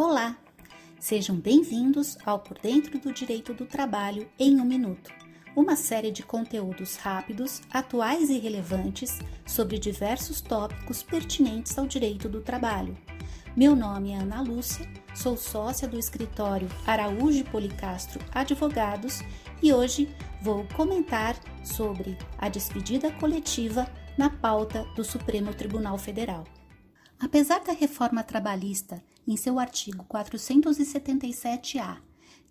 Olá! Sejam bem-vindos ao Por Dentro do Direito do Trabalho em um Minuto, uma série de conteúdos rápidos, atuais e relevantes sobre diversos tópicos pertinentes ao direito do trabalho. Meu nome é Ana Lúcia, sou sócia do escritório Araújo Policastro Advogados e hoje vou comentar sobre a despedida coletiva na pauta do Supremo Tribunal Federal. Apesar da reforma trabalhista, em seu artigo 477-A,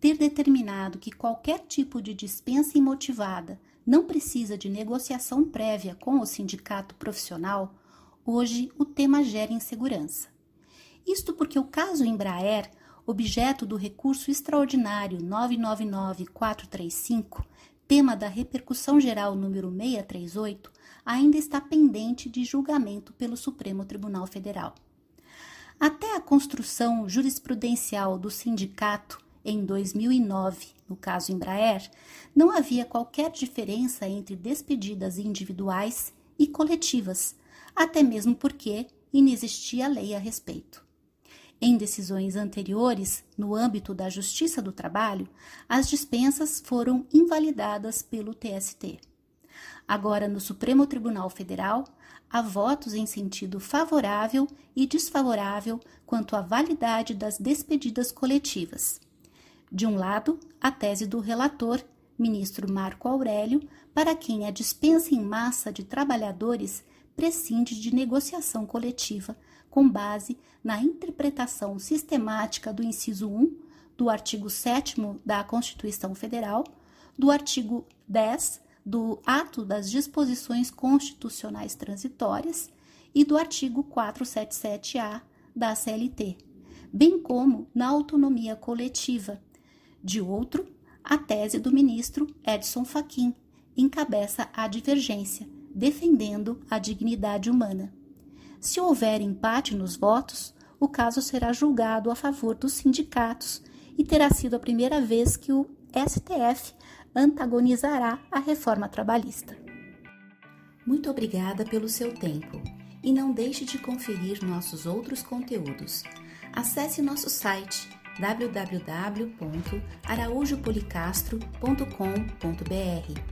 ter determinado que qualquer tipo de dispensa imotivada não precisa de negociação prévia com o sindicato profissional, hoje o tema gera insegurança. Isto porque o caso Embraer, objeto do recurso extraordinário 999435, tema da repercussão geral número 638, ainda está pendente de julgamento pelo Supremo Tribunal Federal. Até a construção jurisprudencial do sindicato em 2009, no caso Embraer, não havia qualquer diferença entre despedidas individuais e coletivas, até mesmo porque inexistia lei a respeito. Em decisões anteriores, no âmbito da Justiça do Trabalho, as dispensas foram invalidadas pelo TST. Agora, no Supremo Tribunal Federal, há votos em sentido favorável e desfavorável quanto à validade das despedidas coletivas. De um lado, a tese do relator, ministro Marco Aurélio, para quem a dispensa em massa de trabalhadores prescinde de negociação coletiva com base na interpretação sistemática do inciso 1 do artigo 7 da Constituição Federal, do artigo 10 do Ato das Disposições Constitucionais Transitórias e do artigo 477-A da CLT, bem como na autonomia coletiva. De outro, a tese do ministro Edson Fachin encabeça a divergência, defendendo a dignidade humana. Se houver empate nos votos, o caso será julgado a favor dos sindicatos e terá sido a primeira vez que o STF antagonizará a reforma trabalhista. Muito obrigada pelo seu tempo e não deixe de conferir nossos outros conteúdos. Acesse nosso site www.araújopolicastro.com.br